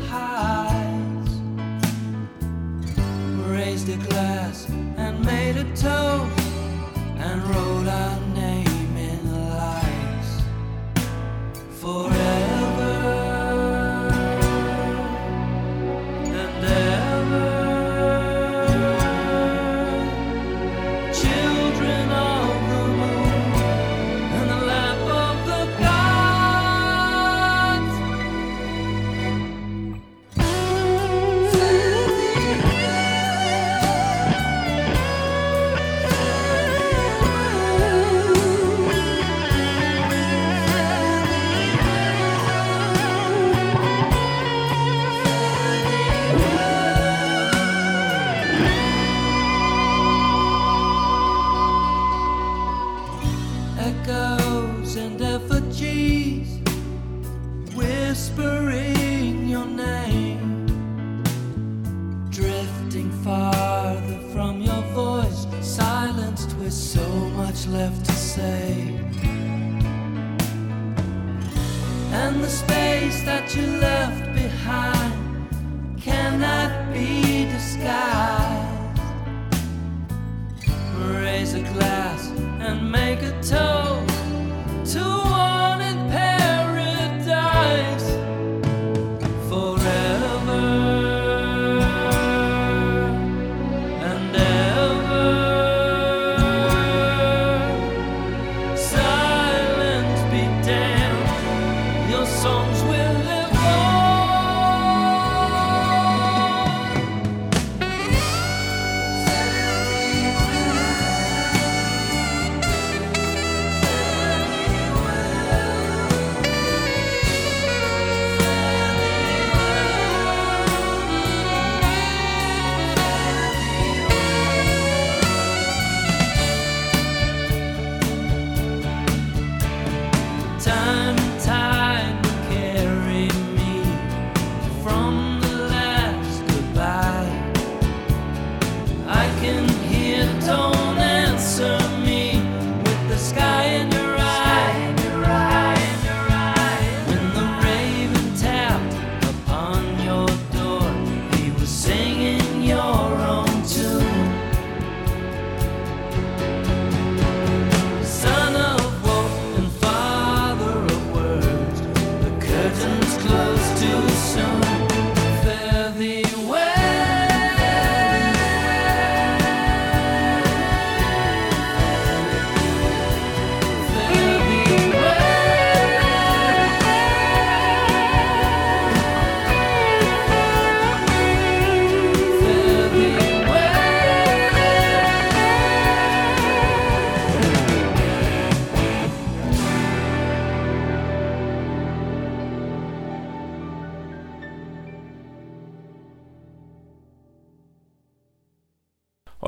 high.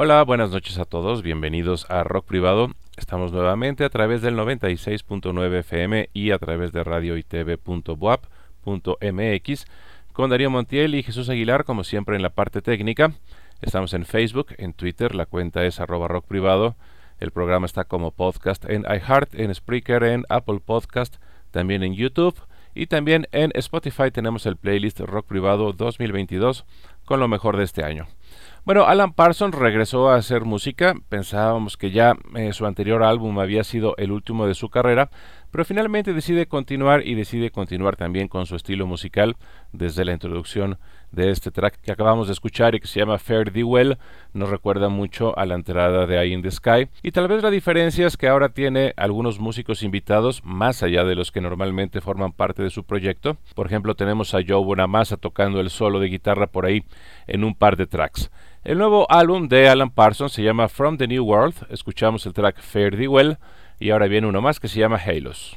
Hola, buenas noches a todos, bienvenidos a Rock Privado. Estamos nuevamente a través del 96.9 FM y a través de radioitv.boap.mx con Darío Montiel y Jesús Aguilar, como siempre en la parte técnica. Estamos en Facebook, en Twitter, la cuenta es arroba rock privado. El programa está como podcast en iHeart, en Spreaker, en Apple Podcast, también en YouTube y también en Spotify tenemos el playlist Rock Privado 2022 con lo mejor de este año. Bueno, Alan Parsons regresó a hacer música. Pensábamos que ya eh, su anterior álbum había sido el último de su carrera, pero finalmente decide continuar y decide continuar también con su estilo musical desde la introducción de este track que acabamos de escuchar y que se llama Fair the Well. Nos recuerda mucho a la entrada de Eye in the Sky. Y tal vez la diferencia es que ahora tiene algunos músicos invitados más allá de los que normalmente forman parte de su proyecto. Por ejemplo, tenemos a Joe Bonamassa tocando el solo de guitarra por ahí en un par de tracks. El nuevo álbum de Alan Parsons se llama From the New World. Escuchamos el track Fair the Well y ahora viene uno más que se llama Halos.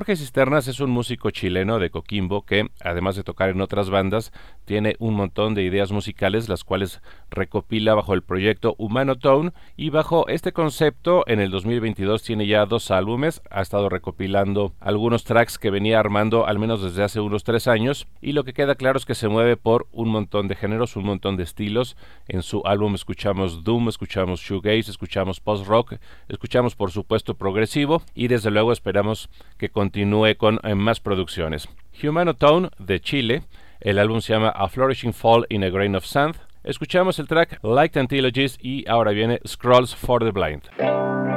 Jorge Cisternas es un músico chileno de Coquimbo que, además de tocar en otras bandas, tiene un montón de ideas musicales las cuales recopila bajo el proyecto Humano Tone. Y bajo este concepto en el 2022 tiene ya dos álbumes, ha estado recopilando algunos tracks que venía armando al menos desde hace unos tres años. Y lo que queda claro es que se mueve por un montón de géneros, un montón de estilos. En su álbum escuchamos Doom, escuchamos Shoegaze, escuchamos Post-Rock, escuchamos por supuesto progresivo. Y desde luego esperamos que continúe con eh, más producciones. Humanotone de Chile, el álbum se llama A Flourishing Fall in a Grain of Sand. Escuchamos el track Like Antilogies y ahora viene Scrolls for the Blind.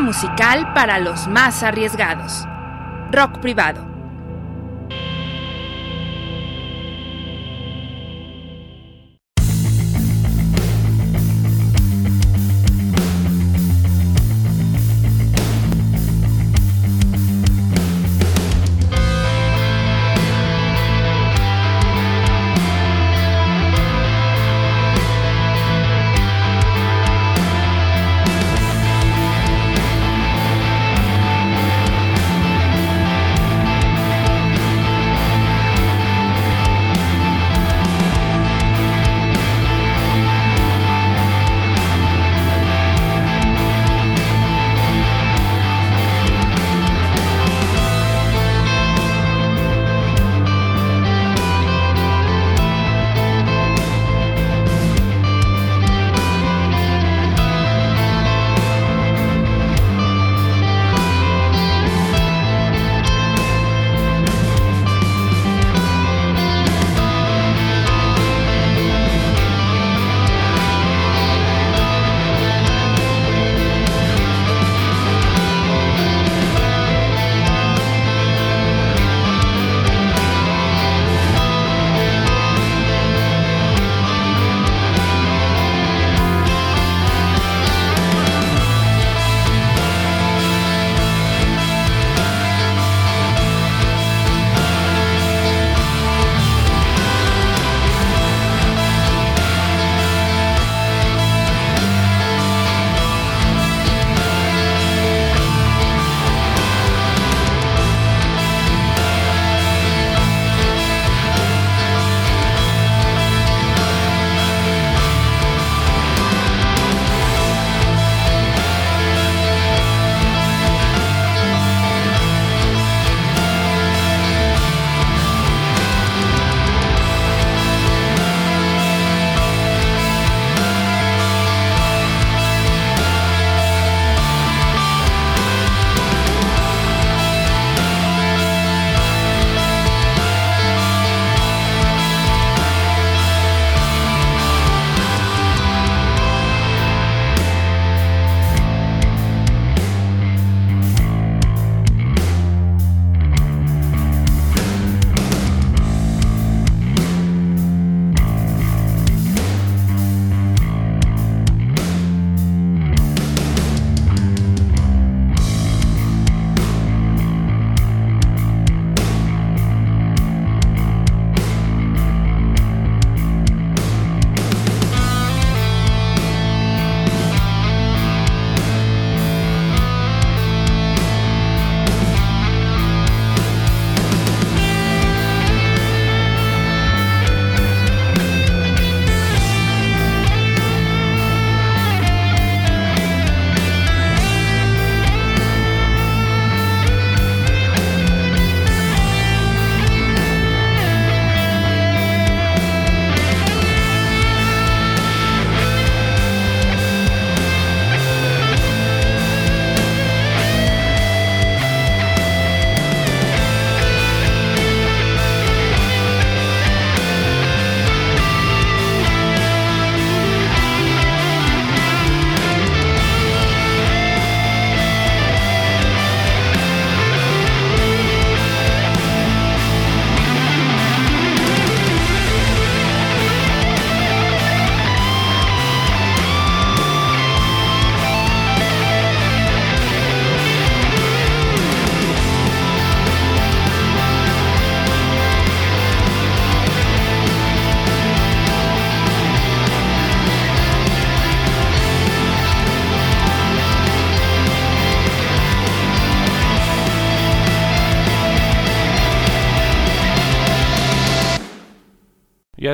Musical para los más arriesgados. Rock privado.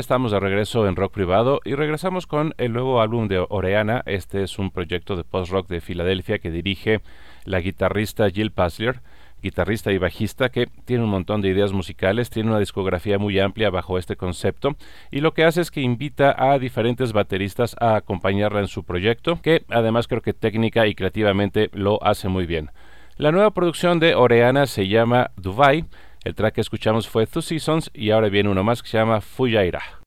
Estamos de regreso en rock privado y regresamos con el nuevo álbum de Oreana. Este es un proyecto de post-rock de Filadelfia que dirige la guitarrista Jill Paslier, guitarrista y bajista que tiene un montón de ideas musicales, tiene una discografía muy amplia bajo este concepto y lo que hace es que invita a diferentes bateristas a acompañarla en su proyecto, que además creo que técnica y creativamente lo hace muy bien. La nueva producción de Oreana se llama Dubai el track que escuchamos fue Two Seasons y ahora viene uno más que se llama Fuyaira.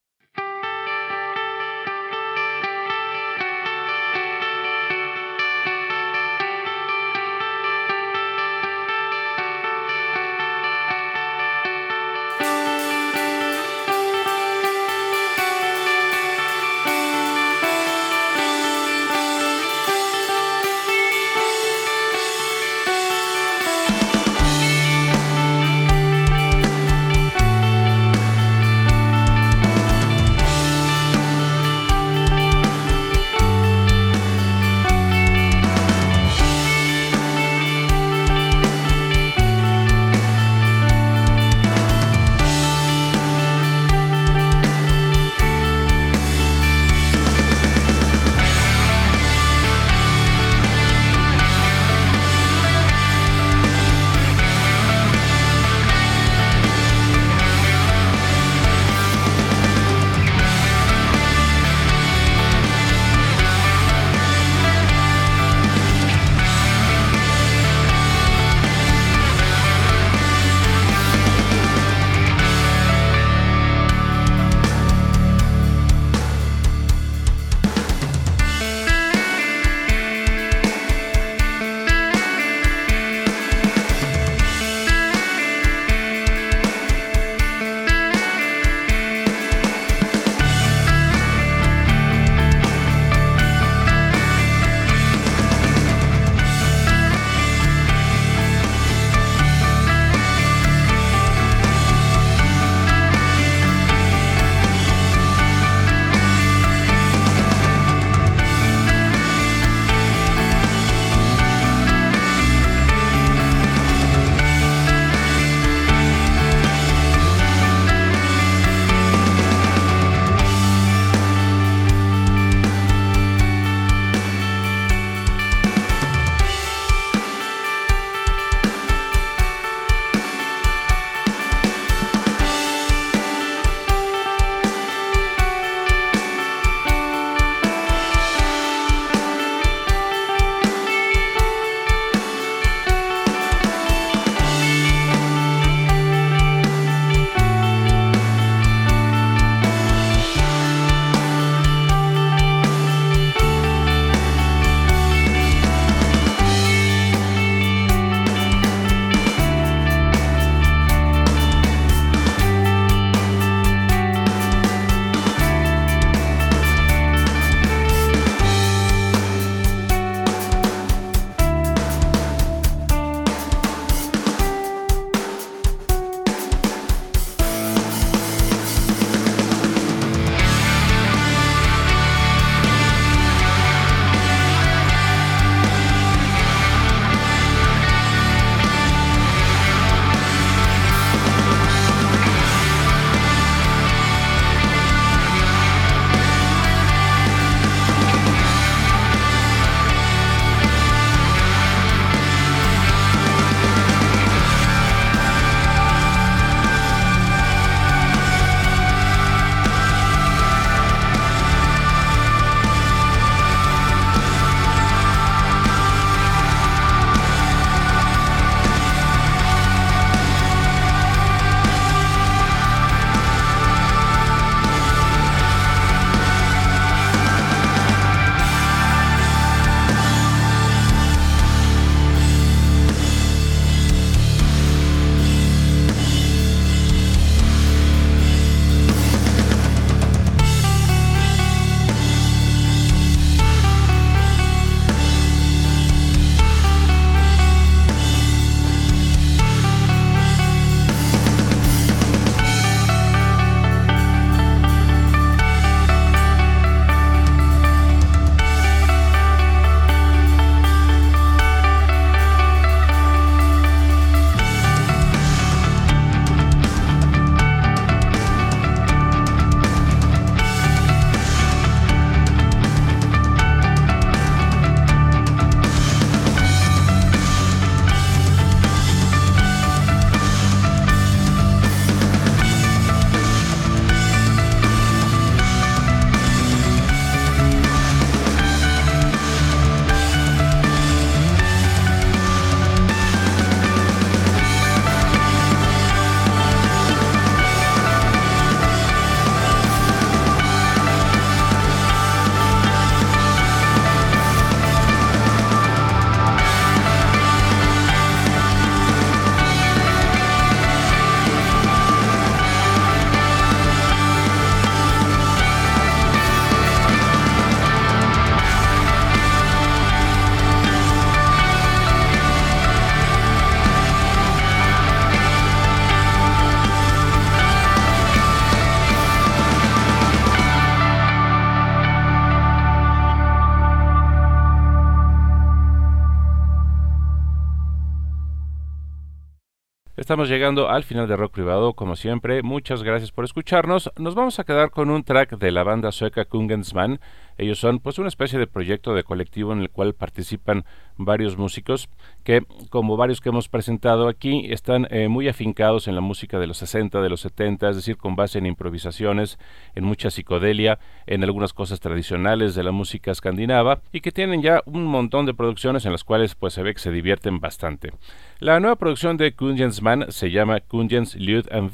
Estamos llegando al final de Rock Privado, como siempre. Muchas gracias por escucharnos. Nos vamos a quedar con un track de la banda sueca Kungensman. Ellos son pues una especie de proyecto de colectivo en el cual participan varios músicos que, como varios que hemos presentado aquí, están eh, muy afincados en la música de los 60, de los 70, es decir, con base en improvisaciones, en mucha psicodelia, en algunas cosas tradicionales de la música escandinava y que tienen ya un montón de producciones en las cuales pues se ve que se divierten bastante. La nueva producción de Kungensman se llama Kungens Lud and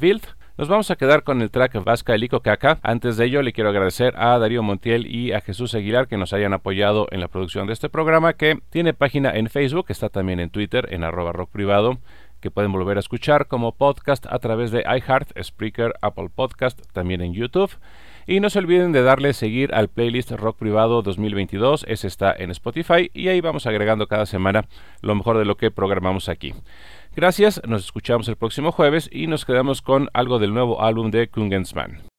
nos vamos a quedar con el track Vasca Elico Caca. Antes de ello, le quiero agradecer a Darío Montiel y a Jesús Aguilar que nos hayan apoyado en la producción de este programa, que tiene página en Facebook, está también en Twitter, en arroba rock privado que pueden volver a escuchar como podcast a través de iHeart, Spreaker, Apple Podcast, también en YouTube. Y no se olviden de darle seguir al playlist Rock Privado 2022, ese está en Spotify y ahí vamos agregando cada semana lo mejor de lo que programamos aquí. Gracias, nos escuchamos el próximo jueves y nos quedamos con algo del nuevo álbum de Kungensman.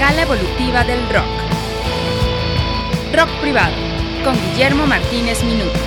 Escala evolutiva del rock. Rock privado, con Guillermo Martínez Minuto.